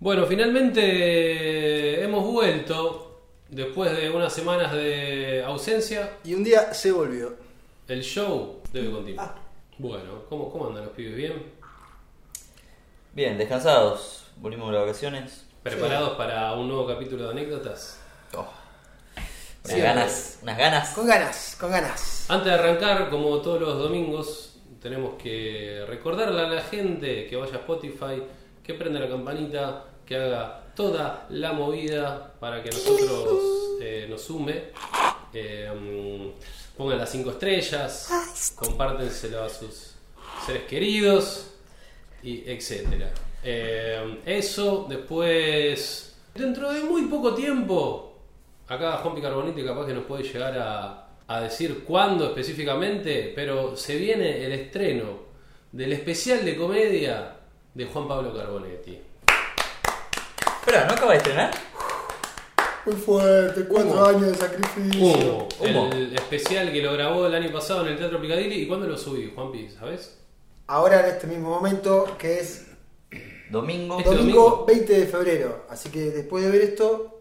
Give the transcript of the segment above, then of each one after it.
Bueno, finalmente hemos vuelto después de unas semanas de ausencia. Y un día se volvió. El show debe continuar. Ah. Bueno, ¿cómo, ¿cómo andan los pibes? ¿Bien? Bien, descansados. Volvimos de vacaciones. ¿Preparados para un nuevo capítulo de anécdotas? Oh, unas Sí, ganas, unas ganas. Con ganas, con ganas. Antes de arrancar, como todos los domingos, tenemos que recordarle a la gente que vaya a Spotify, que prenda la campanita, que haga toda la movida para que nosotros eh, nos sume. Eh, mm, pongan las 5 estrellas, compártenselo a sus seres queridos, y etcétera. Eh, eso, después, dentro de muy poco tiempo, acá Juan Carbonite capaz que nos puede llegar a, a decir cuándo específicamente, pero se viene el estreno del especial de comedia de Juan Pablo Carbonetti. Espera, ¿no acaba de estrenar? Muy fuerte, cuatro Humo. años de sacrificio. Humo, Humo. el especial que lo grabó el año pasado en el Teatro Picadilly y cuándo lo subí, Juanpi, ¿sabes? Ahora en este mismo momento, que es Domingo. Este domingo, domingo. 20 de febrero. Así que después de ver esto,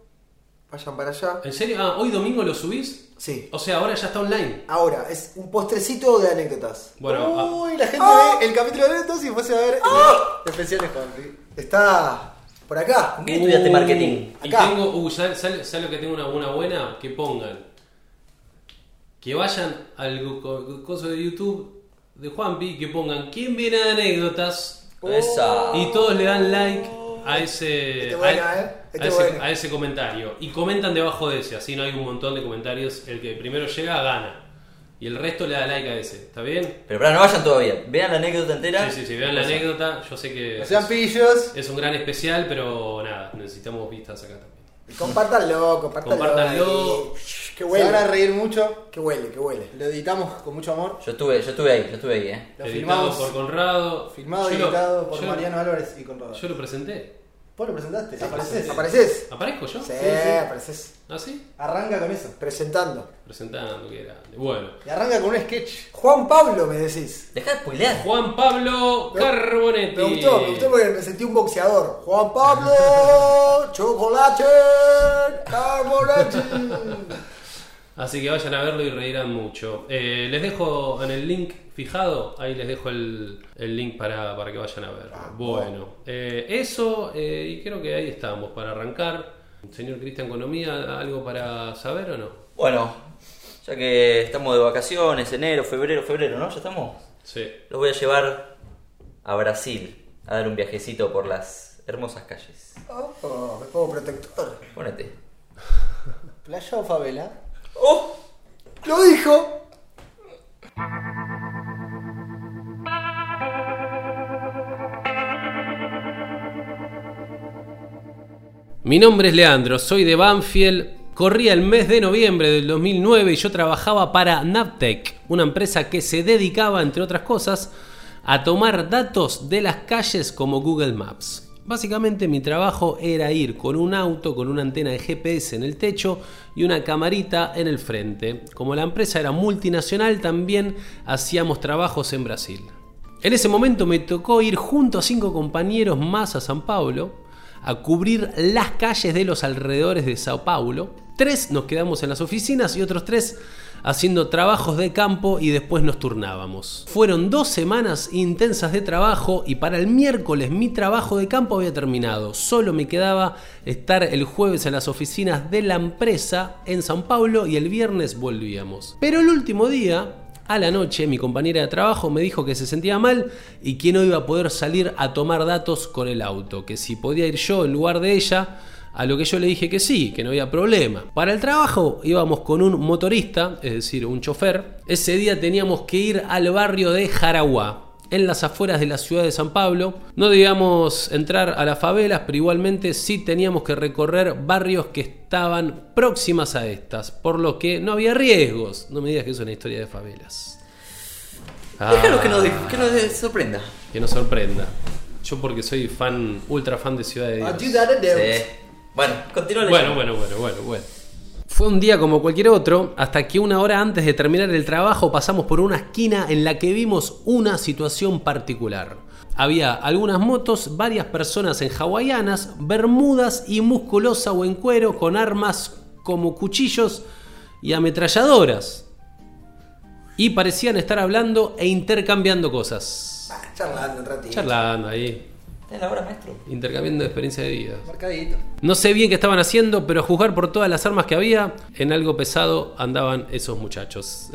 vayan para allá. ¿En serio? Ah, ¿hoy domingo lo subís? Sí. O sea, ahora ya está online. Ahora, es un postrecito de anécdotas. Bueno, ah. Uy, la gente ¡Ah! ve el capítulo de anécdotas y después a ver el especial de Juanpi. Está por acá. ¿Con qué estudiaste marketing? Y Acá. tengo, uh, ¿sabes lo que tengo una, una buena? Que pongan. Que vayan al coso de YouTube de Juanpi, que pongan quién viene de anécdotas Esa. y todos le dan like a ese, Este buena, a, ¿eh? Este a ese, buena. a ese comentario. Y comentan debajo de ese, así no hay un montón de comentarios. El que primero llega gana. Y el resto le da like a ese. ¿Está bien? Pero para, no vayan todavía. Vean la anécdota entera. Sí, sí, sí, vean la anécdota. Yo sé que No sean pillos. es un gran especial, pero nada, necesitamos vistas acá también. Compártanlo, compártanlo. Compártanlo. ahí. Que Se huele. van a reír mucho. Que huele, que huele. Lo editamos con mucho amor. Yo estuve, yo estuve ahí, yo estuve ahí, eh. Lo Editado filmamos. por Conrado. Filmado y Yo lo- editado por yo- Mariano Álvarez y Conrado. Yo lo presenté. Vos lo presentaste. Apareces. ¿Apareces? ¿Aparezco yo? Sí, sí. apareces. ¿Ah, sí? Arranca con eso. Presentando. Presentando, que grande. Bueno. Y arranca con un sketch. Juan Pablo, me decís. Dejá de spoilear. Juan Pablo Me- Carbonetti. Me gustó, me gustó porque me sentí un boxeador. Juan Pablo, chocolate, carbonetti. Así que vayan a verlo y reirán mucho. Eh, les dejo en el link fijado, ahí les dejo el, el link para, para que vayan a verlo. bueno, eh, eso, eh, y creo que ahí estamos para arrancar. Señor Cristian Economía, ¿algo para saber o no? Bueno, ya que estamos de vacaciones, enero, febrero, febrero, ¿no? ¿Ya estamos? Sí. Los voy a llevar a Brasil a dar un viajecito por las hermosas calles. Oh, me pongo protector. Ponete. Playa o favela. ¡Oh! Lo dijo. Mi nombre es Leandro, soy de Banfield. Corría el mes de noviembre del 2009 y yo trabajaba para Navtec, una empresa que se dedicaba, entre otras cosas, a tomar datos de las calles como Google Maps. Básicamente mi trabajo era ir con un auto con una antena de GPS en el techo y una camarita en el frente. Como la empresa era multinacional, también hacíamos trabajos en Brasil. En ese momento me tocó ir junto a cinco compañeros más a San Paulo a cubrir las calles de los alrededores de Sao Paulo. Tres nos quedamos en las oficinas y otros tres haciendo trabajos de campo y después nos turnábamos. Fueron dos semanas intensas de trabajo y para el miércoles mi trabajo de campo había terminado. Solo me quedaba estar el jueves en las oficinas de la empresa en San Paulo y el viernes volvíamos. Pero el último día a la noche mi compañera de trabajo me dijo que se sentía mal y que no iba a poder salir a tomar datos con el auto, que si podía ir yo en lugar de ella, a lo que yo le dije que sí, que no había problema. Para el trabajo íbamos con un motorista, es decir, un chofer. Ese día teníamos que ir al barrio de Jaraguá. en las afueras de la ciudad de San Pablo. No debíamos entrar a las favelas, pero igualmente sí teníamos que recorrer barrios que estaban próximas a estas, por lo que no había riesgos. No me digas que es una historia de favelas. Déjalo Ah, que nos, que nos sorprenda. que nos sorprenda. Yo porque soy fan, ultra fan de Ciudad de Dios. Bueno, continúa Bueno, bueno, bueno, bueno, bueno. Fue un día como cualquier otro, hasta que una hora antes de terminar el trabajo pasamos por una esquina en la que vimos una situación particular. Había algunas motos, varias personas en hawaianas, bermudas y musculosa o en cuero con armas como cuchillos y ametralladoras. Y parecían estar hablando e intercambiando cosas. Ah, charlando un ratito. Charlando ahí, En la hora, maestro. intercambiando experiencia de vida. Marcadito. No sé bien qué estaban haciendo, pero a juzgar por todas las armas que había, en algo pesado andaban esos muchachos.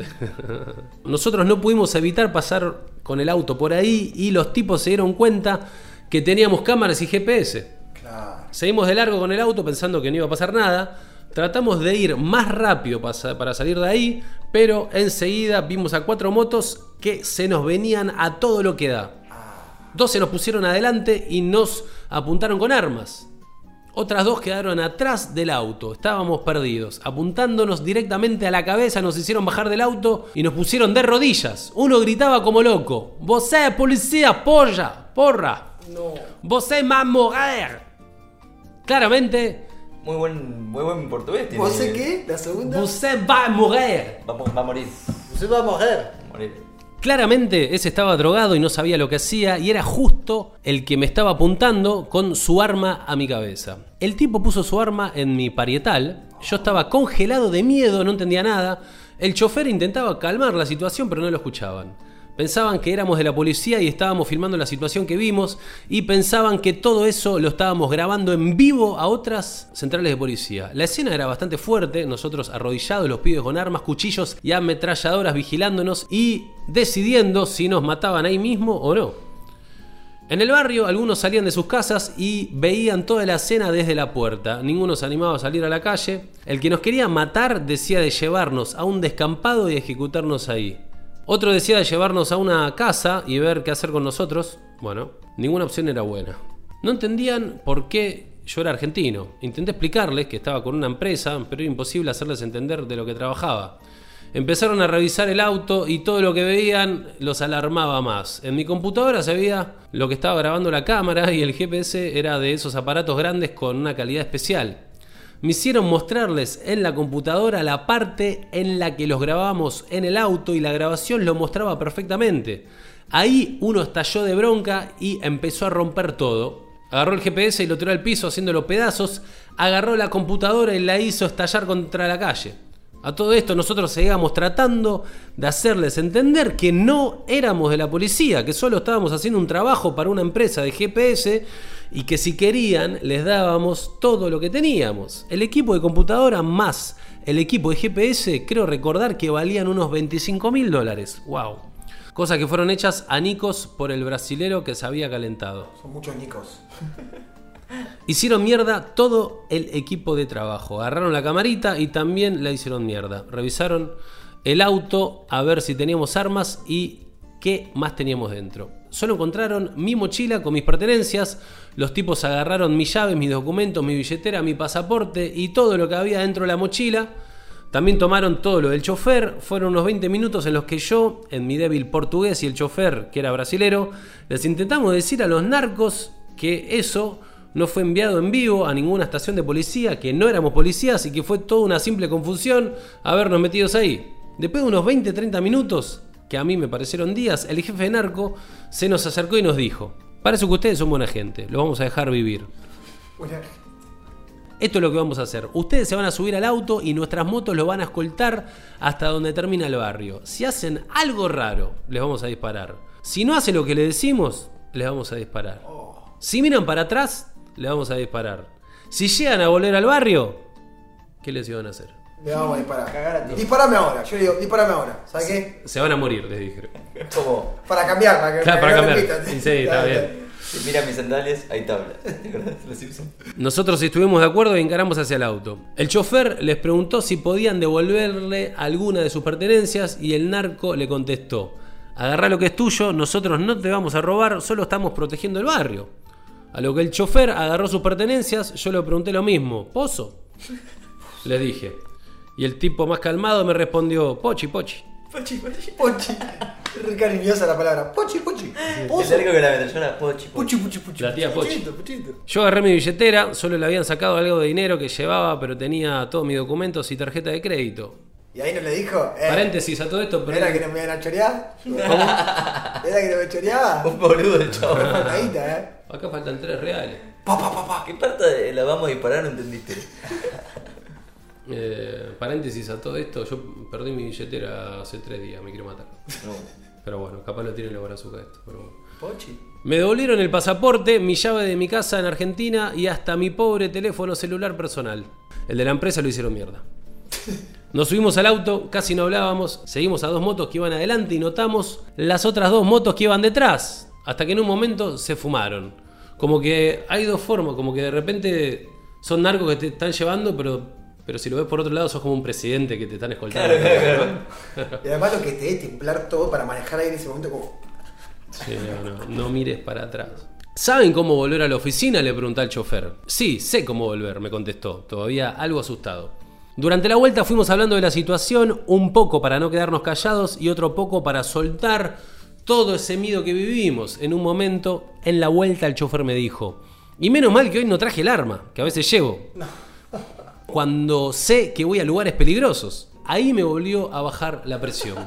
Nosotros no pudimos evitar pasar con el auto por ahí y los tipos se dieron cuenta que teníamos cámaras y GPS. Claro. Seguimos de largo con el auto pensando que no iba a pasar nada. Tratamos de ir más rápido para salir de ahí, pero enseguida vimos a cuatro motos que se nos venían a todo lo que da. Dos se nos pusieron adelante y nos apuntaron con armas. Otras dos quedaron atrás del auto, estábamos perdidos. Apuntándonos directamente a la cabeza nos hicieron bajar del auto y nos pusieron de rodillas. Uno gritaba como loco, Vosé policía, porra, porra. No. Vosé más morir. Claramente, Muy buen, muy buen portugués. tiene. ¿Vos sé qué? La segunda. Vosé va a morir. Va, a- va a morir. Usted va a morir. Va a morir. Claramente ese estaba drogado y no sabía lo que hacía y era justo el que me estaba apuntando con su arma a mi cabeza. El tipo puso su arma en mi parietal, yo estaba congelado de miedo, no entendía nada. El chofer intentaba calmar la situación pero no lo escuchaban. Pensaban que éramos de la policía y estábamos filmando la situación que vimos y pensaban que todo eso lo estábamos grabando en vivo a otras centrales de policía. La escena era bastante fuerte, nosotros arrodillados, los pibes con armas, cuchillos y ametralladoras vigilándonos y decidiendo si nos mataban ahí mismo o no. En el barrio algunos salían de sus casas y veían toda la escena desde la puerta. Ninguno se animaba a salir a la calle. El que nos quería matar decía de llevarnos a un descampado y ejecutarnos ahí. Otro decía de llevarnos a una casa y ver qué hacer con nosotros. Bueno, ninguna opción era buena. No entendían por qué yo era argentino. Intenté explicarles que estaba con una empresa, pero era imposible hacerles entender de lo que trabajaba. Empezaron a revisar el auto y todo lo que veían los alarmaba más. En mi computadora se veía lo que estaba grabando la cámara y el GPS era de esos aparatos grandes con una calidad especial. Me hicieron mostrarles en la computadora la parte en la que los grabábamos en el auto y la grabación lo mostraba perfectamente. Ahí uno estalló de bronca y empezó a romper todo. Agarró el GPS y lo tiró al piso haciéndolo pedazos, agarró la computadora y la hizo estallar contra la calle. A todo esto nosotros seguíamos tratando de hacerles entender que no éramos de la policía, que solo estábamos haciendo un trabajo para una empresa de GPS y que si querían les dábamos todo lo que teníamos. El equipo de computadora más el equipo de GPS creo recordar que valían unos 25 mil dólares. ¡Wow! Cosas que fueron hechas a Nicos por el brasilero que se había calentado. Son muchos nicos. Hicieron mierda todo el equipo de trabajo. Agarraron la camarita y también la hicieron mierda. Revisaron el auto a ver si teníamos armas y qué más teníamos dentro. Solo encontraron mi mochila con mis pertenencias. Los tipos agarraron mis llaves, mis documentos, mi billetera, mi pasaporte y todo lo que había dentro de la mochila. También tomaron todo lo del chofer. Fueron unos 20 minutos en los que yo, en mi débil portugués y el chofer, que era brasilero, les intentamos decir a los narcos que eso no fue enviado en vivo a ninguna estación de policía, que no éramos policías y que fue toda una simple confusión habernos metidos ahí. Después de unos 20-30 minutos, que a mí me parecieron días, el jefe de narco se nos acercó y nos dijo, parece que ustedes son buena gente, lo vamos a dejar vivir. Esto es lo que vamos a hacer. Ustedes se van a subir al auto y nuestras motos lo van a escoltar hasta donde termina el barrio. Si hacen algo raro, les vamos a disparar. Si no hace lo que le decimos, les vamos a disparar. Si miran para atrás, les vamos a disparar. Si llegan a volver al barrio, ¿qué les iban a hacer? Le vamos a disparar. Cagar a tiros. Disparame ahora. Yo le digo, disparame ahora. ¿Sabes qué? Se van a morir, les dije. Como, Para cambiar, para que Claro, para cambiar. repitan. Sí, está bien. si mira mis sandalias, hay tabla. ¿Te acordás de los Simpsons? Nosotros estuvimos de acuerdo y encaramos hacia el auto. El chofer les preguntó si podían devolverle alguna de sus pertenencias y el narco le contestó, agarrá lo que es tuyo, nosotros no te vamos a robar, solo estamos protegiendo el barrio. A lo que el chofer agarró sus pertenencias, yo le pregunté lo mismo, ¿pozo? Le dije. Y el tipo más calmado me respondió, pochi, pochi. Pochi, pochi. Pochi. Re cariñosa la palabra. Pochi, pochi. Es algo que la metrallona pochi, Puchi, pochi. puchi, puchi. La tía Pochi. Puchito, puchito. Yo agarré mi billetera, solo le habían sacado algo de dinero que llevaba, pero tenía todos mis documentos y tarjeta de crédito. Y ahí no le dijo. Eh, Paréntesis a todo esto, pero ¿Era que no me iban a chorear? ¿Era que no me choreaba? Un boludo el chavo. Faltadita, eh. Acá faltan tres reales. Pa, pa, pa, pa. ¿Qué parte de la vamos a disparar no entendiste? Eh, paréntesis a todo esto, yo perdí mi billetera hace tres días, me quiero matar. No. Pero bueno, capaz lo tiene en la brazuca esto. Pero bueno. Pochi. Me devolvieron el pasaporte, mi llave de mi casa en Argentina y hasta mi pobre teléfono celular personal. El de la empresa lo hicieron mierda. Nos subimos al auto, casi no hablábamos, seguimos a dos motos que iban adelante y notamos las otras dos motos que iban detrás, hasta que en un momento se fumaron. Como que hay dos formas, como que de repente son narcos que te están llevando, pero, pero si lo ves por otro lado sos como un presidente que te están escoltando. Claro, claro, claro. Y además lo que te debe templar todo para manejar ahí en ese momento como. Sí, no, no, no mires para atrás. ¿Saben cómo volver a la oficina? Le pregunté al chofer. Sí, sé cómo volver, me contestó, todavía algo asustado. Durante la vuelta fuimos hablando de la situación, un poco para no quedarnos callados y otro poco para soltar todo ese miedo que vivimos. En un momento, en la vuelta, el chofer me dijo, y menos mal que hoy no traje el arma, que a veces llevo. Cuando sé que voy a lugares peligrosos, ahí me volvió a bajar la presión.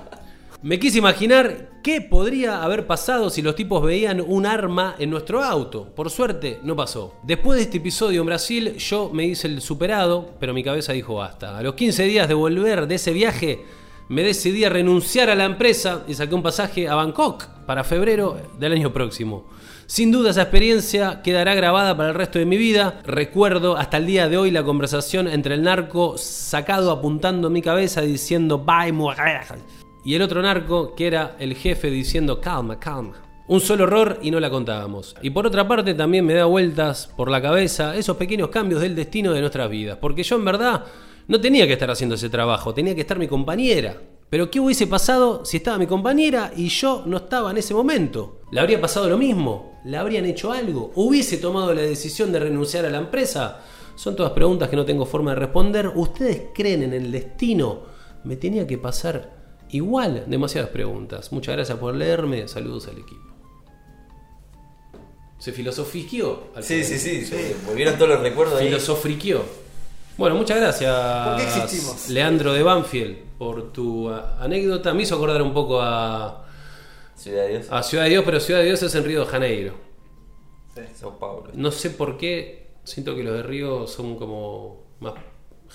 Me quise imaginar qué podría haber pasado si los tipos veían un arma en nuestro auto. Por suerte, no pasó. Después de este episodio en Brasil, yo me hice el superado, pero mi cabeza dijo basta. A los 15 días de volver de ese viaje, me decidí a renunciar a la empresa y saqué un pasaje a Bangkok para febrero del año próximo. Sin duda esa experiencia quedará grabada para el resto de mi vida. Recuerdo hasta el día de hoy la conversación entre el narco sacado apuntando mi cabeza diciendo bye mujer y el otro narco que era el jefe diciendo calma, calma. Un solo error y no la contábamos. Y por otra parte también me da vueltas por la cabeza esos pequeños cambios del destino de nuestras vidas. Porque yo en verdad no tenía que estar haciendo ese trabajo, tenía que estar mi compañera. Pero ¿qué hubiese pasado si estaba mi compañera y yo no estaba en ese momento? ¿Le habría pasado lo mismo? ¿Le habrían hecho algo? ¿Hubiese tomado la decisión de renunciar a la empresa? Son todas preguntas que no tengo forma de responder. ¿Ustedes creen en el destino? Me tenía que pasar igual demasiadas preguntas. Muchas gracias por leerme. Saludos al equipo. ¿Se filosofiqueó? al Sí, sí, sí, se Volvieron todos los recuerdos ahí. Filosofriqueó. Bueno, muchas gracias, ¿Por qué existimos? Leandro de Banfield, por tu a- anécdota. Me hizo acordar un poco a, Ciudad de Dios. a Ciudad de Dios, pero Ciudad de Dios es en Río de Janeiro. Sao Paulo. No sé por qué, siento que los de Río son como más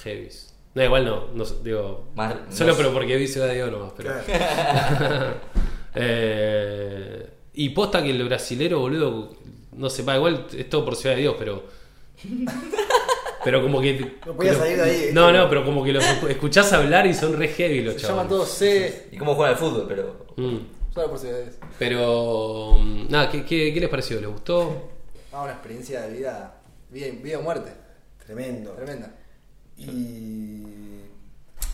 heavies. No, igual no, digo. Más- solo no sé. pero porque vi Ciudad de Dios nomás. Pero, Eh, y posta que el brasilero, boludo, no sé, va, igual es todo por Ciudad de Dios, pero. Pero como que. No podía salir de ahí, No, no, pero como que los escu- escuchás hablar y son re heavy los Se chavos. llaman todos C. ¿Y cómo juegan al fútbol? Pero. Mm. Solo por ciudades. Pero. mm, Nada, ¿qué, qué, qué les pareció? ¿Les gustó? Ah, una experiencia de vida. Vida, vida o muerte. Tremendo. Tremenda. Y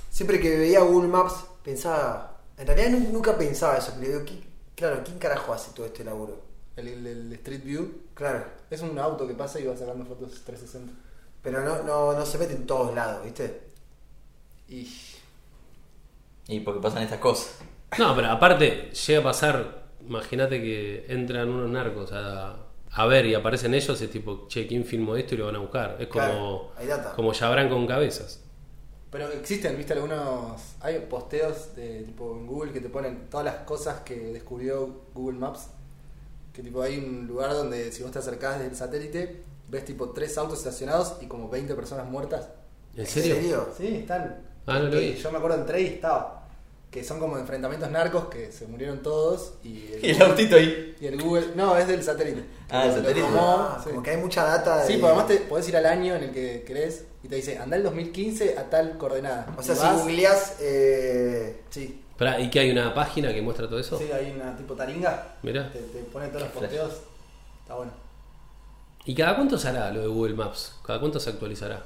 siempre que veía Google Maps pensaba, en realidad nu- nunca pensaba eso, pero digo, ¿qué- claro, ¿quién carajo hace todo este laburo? El, el- el Street View Claro, es un auto que pasa y va sacando fotos 360. Pero no, no, no se mete en todos lados, ¿viste? Y. Y porque pasan estas cosas. No, pero aparte, llega a pasar. Imagínate que entran unos narcos a, a ver y aparecen ellos. Es tipo, che, ¿quién filmó esto? Y lo van a buscar. Es como. Claro, hay data. Como Yabrán con cabezas. Pero existen, viste, algunos. Hay posteos de tipo en Google que te ponen todas las cosas que descubrió Google Maps. Que tipo hay un lugar donde si vos te acercás desde el satélite, ves tipo tres autos estacionados y como 20 personas muertas. ¿En serio? Sí, están. Ah, no lo vi. Yo me acuerdo entré y estaba. Que son como enfrentamientos narcos que se murieron todos y el, Y el autito ahí. y el Google. No, es del satélite. Ah, lo satélite. tomó, Ah, sí. Como que hay mucha data. Sí, de- además te podés ir al año en el que querés y te dice, anda el 2015 a tal coordenada. O sea, Y si vas- googleás, eh, Sí, Pará, ¿Y que hay una página que muestra todo eso? sí, hay una tipo taringa. Mirá. Te, te pone todos los posteos. Está bueno. ¿Y cada cuánto se hará lo de Google Maps? ¿Cada cuánto se actualizará?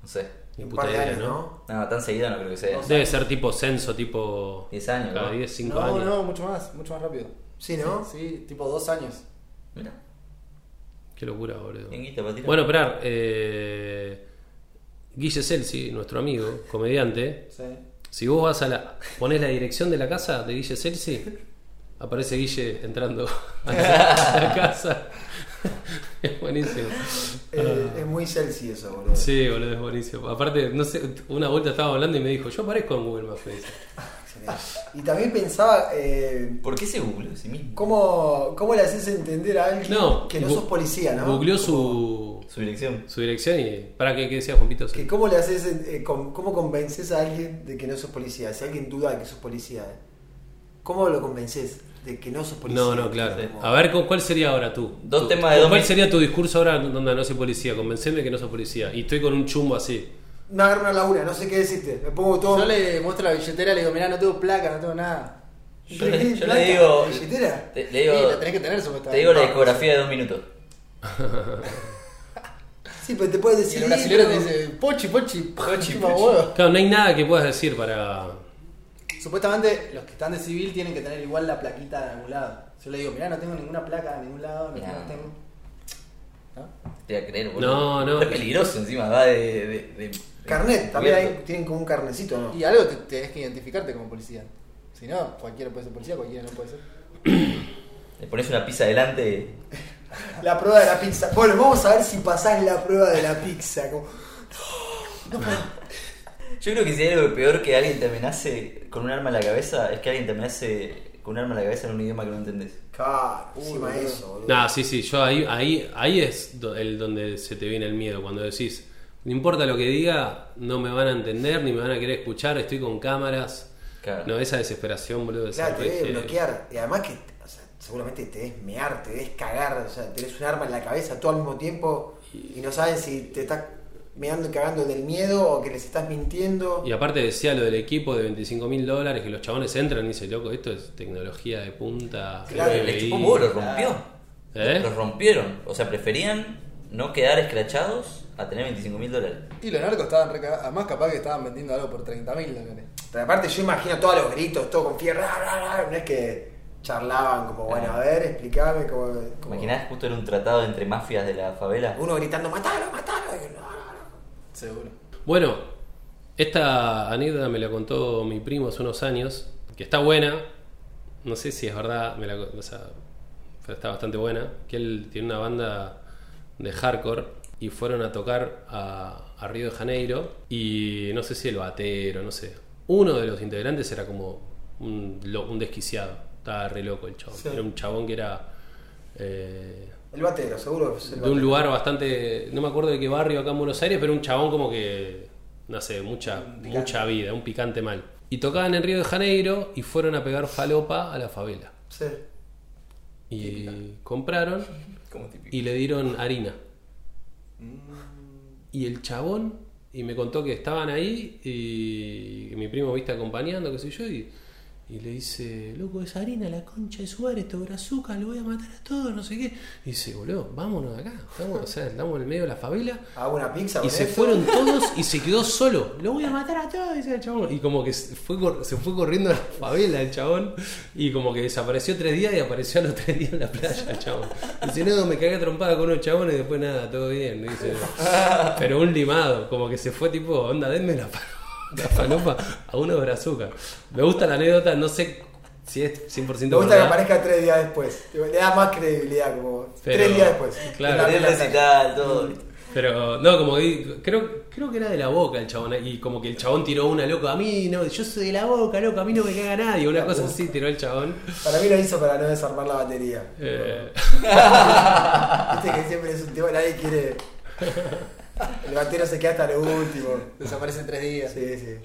No sé. Ni Un puta par de idea, años, ¿no? ¿no? No, tan seguido no creo que sea. Debe ser tipo censo, tipo. 10 años, Cada ¿no? 10, 5 no, años. no, mucho más, mucho más rápido. Sí, ¿no? Sí, tipo dos años. Mira, Qué locura, boludo. Bueno, esperar. Eh, Guille Celsi, nuestro amigo, comediante. Sí. Si vos vas a la. ponés la dirección de la casa de Guille Celsi, aparece Guille entrando a la, a la casa. es buenísimo. Eh, es muy Celsi eso, boludo. Ah. Sí, boludo, es buenísimo. Aparte, no sé, una vuelta estaba hablando y me dijo, yo aparezco en Google Maps. Excelente. Y también pensaba, eh, ¿Por qué se google a sí mismo? ¿cómo, ¿cómo le haces entender a alguien No, que no sos policía, no? Googleó su, Su dirección. su dirección y. ¿Para qué, qué decía Juanpito? Que ¿Cómo le haces, eh, cómo convences a alguien de que no sos policía? Si alguien duda de que sos policía, ¿cómo lo convences de que no sos policía? No, no, claro. Como- A ver, ¿cu- ¿cuál sería ahora tú? Dos temas de ¿Cuál sería tu discurso ahora donde no soy policía? Convenceme que no soy policía. Y estoy con un chumbo así. Me agarro una laguna, no sé qué decirte. Me pongo todo. Yo le muestro la billetera y le digo, mirá, no tengo placa, no tengo nada. Yo le, yo le digo. ¿Billetera? Te, le Sí, digo, la tenés que tener te supuestamente. digo la discografía de dos minutos. Sí, pero te puedes Y decir. el brasilero te dice, pochi, pochi, Pochi, pochi. Claro, no hay nada que puedas decir para. Supuestamente los que están de civil tienen que tener igual la plaquita de algún lado. Yo le digo, mirá, no tengo ninguna placa de ningún lado, no Mirá. tengo- tengo. ¿No? Te voy a creer, boludo. No, no. Es peligroso encima, va de. de, de- Carnet, también hay, tienen como un carnecito, ¿no? Y algo te tenés que identificarte como policía. Si no, cualquiera puede ser policía, cualquiera no puede ser. Le pones una pizza adelante. La prueba de la pizza. Bueno, vamos a ver si pasás la prueba de la pizza. como- Yo creo que si hay algo peor que alguien te amenace con un arma en la cabeza, es que alguien te amenace con un arma en la cabeza en un idioma que no entendés. Claro, encima boludo. eso, boludo. Nah, sí, sí, yo ahí, ahí, ahí es el donde se te viene el miedo, cuando decís, no importa lo que diga, no me van a entender, ni me van a querer escuchar, estoy con cámaras. Claro. No, esa desesperación, boludo. Claro, te debe que- bloquear. Y además que o sea, seguramente te debes mear, te debes cagar. O sea, tenés un arma en la cabeza todo al mismo tiempo y no sabes si te estás meando y cagando del miedo o que les estás mintiendo. Y aparte decía lo del equipo de 25 mil dólares, que los chabones entran y dicen, loco, esto es tecnología de punta. Claro, Pero le FBI". chupó un huevo, lo rompió. ¿Eh? Los rompieron. O sea, preferían no quedar escrachados a tener 25 mil dólares. Y los narcos estaban re cagados. Además, capaz que estaban vendiendo algo por 30 mil dólares. Pero aparte yo imagino todos los gritos, todo con fierro. bla, bla, bla, No es que charlaban como, bueno, a ver, explícame. Como, como- ¿Imaginás justo era un tratado entre mafias de la favela? Uno gritando, matalo, matalo. y yo, "No, no, no". Seguro. Bueno, esta anécdota me la contó mi primo hace unos años, que está buena, no sé si es verdad, me la, o sea, pero está bastante buena, que él tiene una banda de hardcore y fueron a tocar a, a Río de Janeiro y no sé si el batero, no sé. Uno de los integrantes era como un, un desquiciado, estaba re loco el chabón. Sí. Era un chabón que era... eh, El batero, seguro que es el de un lugar bastante, no me acuerdo de qué barrio acá en Buenos Aires, pero un chabón como que, no sé, mucha, mucha vida, un picante mal. Y tocaban en Río de Janeiro y fueron a pegar falopa a la favela. Sí. Y compraron Como y le dieron harina. Y el chabón, y me contó que estaban ahí y mi primo viste acompañando, qué sé yo, y, y le dice, loco, esa harina, la concha de su madre, esto es azúcar, lo voy a matar a todos, no sé qué. Y dice, boludo, vámonos de acá, estamos, o sea, estamos en el medio de la favela. Hago una pizza Y se esto. fueron todos y se quedó solo. Lo voy a matar a todos, dice el chabón. Y como que se fue, se fue corriendo a la favela el chabón. Y como que desapareció tres días y apareció a los tres días en la playa el chabón. Dice, no, me cagué trompada con unos chabones y después nada, todo bien. Dice, pero un limado, como que se fue tipo, onda, denme la, pa- la falopa a uno de azúcar. Me gusta la anécdota, no sé si es 100% Me gusta que aparezca tres días después. Le da más credibilidad, como Pero- tres días después. claro. La- recital, todo. Pero, no, como que creo, creo que era de la boca el chabón. Y como que el chabón tiró una loco. A mí, no, yo soy de la boca, loco, a mí no me caga nadie. Una cosa así tiró el chabón. Para mí lo hizo para no desarmar la batería. Eh, Viste que siempre es un tema, nadie quiere. El batero se queda hasta lo último. Desaparece en tres días. Sí, sí.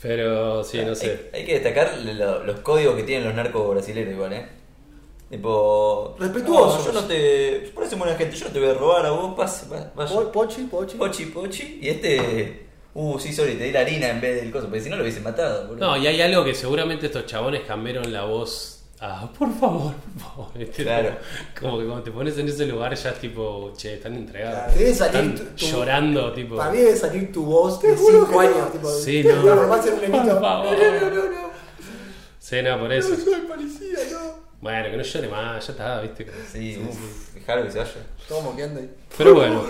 pero sí, no Hay, sé. hay que destacar lo- los códigos que tienen los narcos brasileños igual, ¿eh? Tipo... Respetuosos. No, yo no te... Parece buena gente, yo no te voy a robar a vos, pase, pa- vaya. Po- Pochi, pochi. Pochi, pochi. Y este... Uh, sí, sorry, te di la harina en vez del coso, porque si no lo hubiese matado, boludo. No, y hay algo que seguramente estos chabones cambiaron la voz Ah, por favor, por favor. Este, Claro. Como que cuando te pones en ese lugar ya es tipo, che, están entregados. Te debe salir Están tu- tu- llorando, tipo. Para mí debe salir tu voz de 5 años. Tipo, Sí, no. No, no, no, no. Sí, no, por eso. Soy policía, no. Bueno, que no llore más, ya está, viste. Sí, uff, dejalo que se vaya. Todo moqueando ahí. Pero bueno.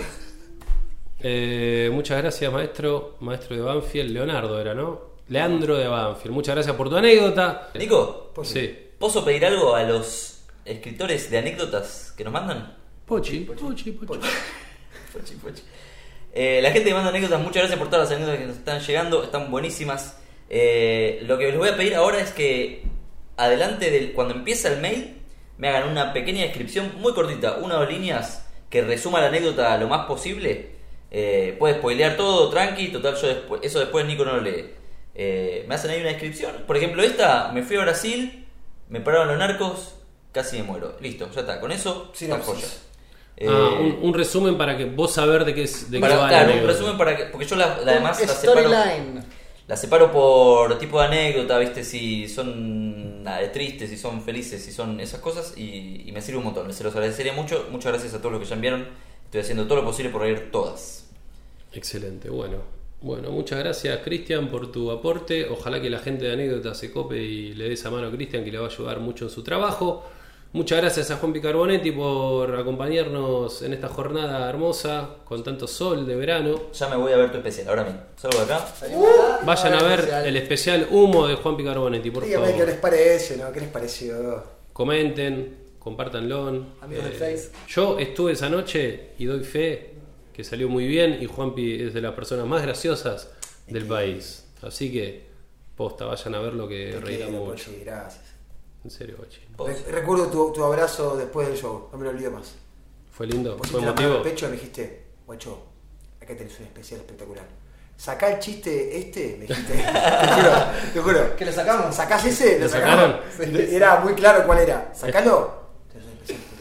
Eh, muchas gracias, maestro. Maestro de Banfield. Leonardo era, ¿no? Leandro de Banfield. Muchas gracias por tu anécdota. Nico, Sí. ¿Puedo pedir algo a los escritores de anécdotas que nos mandan? Pochi, pochi, pochi. Pochi, pochi. Eh, la gente que manda anécdotas, muchas gracias por todas las anécdotas que nos están llegando, están buenísimas. Eh, lo que les voy a pedir ahora es que adelante del cuando empieza el mail me hagan una pequeña descripción muy cortita, una o dos líneas que resuma la anécdota lo más posible. Eh, puede spoilear todo, tranqui, total, yo después, eso después Nico no lo lee. Eh, me hacen ahí una descripción. Por ejemplo, esta, me fui a Brasil, me pararon los narcos, casi me muero. Listo, ya está, con eso, está Sinopsis. joya. Ah, Eh, un, un resumen para que vos saber de qué es de qué para, va la claro, un resumen para que. Porque yo la, la además la separo, la separo por tipo de anécdota, ¿viste? Si son nada, tristes, si son felices, si son esas cosas. Y, y me sirve un montón. Se los agradecería mucho. Muchas gracias a todos los que ya enviaron. Estoy haciendo todo lo posible por leer todas. Excelente, bueno. Bueno, muchas gracias Cristian por tu aporte. Ojalá que la gente de anécdotas se cope y le dé esa mano a Cristian que le va a ayudar mucho en su trabajo. Muchas gracias a Juan Picarbonetti por acompañarnos en esta jornada hermosa con tanto sol de verano. Ya me voy a ver tu especial, ahora mismo. Salgo de acá. Acá, Vayan a ver especial. el especial humo de Juan Picarbonetti, por Dígame qué favor. les parece, ¿no? ¿Qué les pareció? Comenten, compártanlo. Amigos del Face. Yo estuve esa noche y doy fe que salió muy bien y Juanpi es de las personas más graciosas del país. Así que, posta, vayan a ver lo que reirá mucho. Gracias. En serio, Bochi. Re- Recuerdo tu, tu abrazo después del show, no me lo olvido más. Fue lindo, fue emotivo. al pecho y me dijiste, guacho, acá tenés un especial espectacular. Sacá el chiste este, me dijiste. te juro, te juro. ¿Que lo sacamos? ¿Sacás ese? ¿Lo ¿Lo sacaron? Era muy claro cuál era. Sacalo.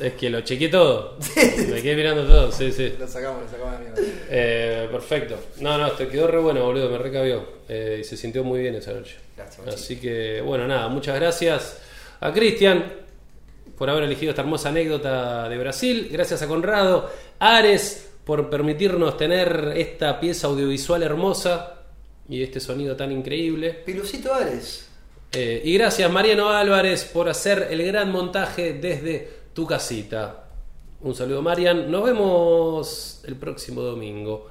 Es que lo chequeé todo. Me quedé mirando todo, sí, sí. Lo sacamos, lo sacamos la mierda. Eh, perfecto. No, no, te quedó re bueno, boludo, me recabió. Eh, y se sintió muy bien esa noche. Gracias. Así que, bueno, nada, muchas gracias a Cristian por haber elegido esta hermosa anécdota de Brasil. Gracias a Conrado. Ares por permitirnos tener esta pieza audiovisual hermosa y este sonido tan increíble. Pilucito Ares. Eh, y gracias Mariano Álvarez por hacer el gran montaje desde tu casita. Un saludo Marian, nos vemos el próximo domingo.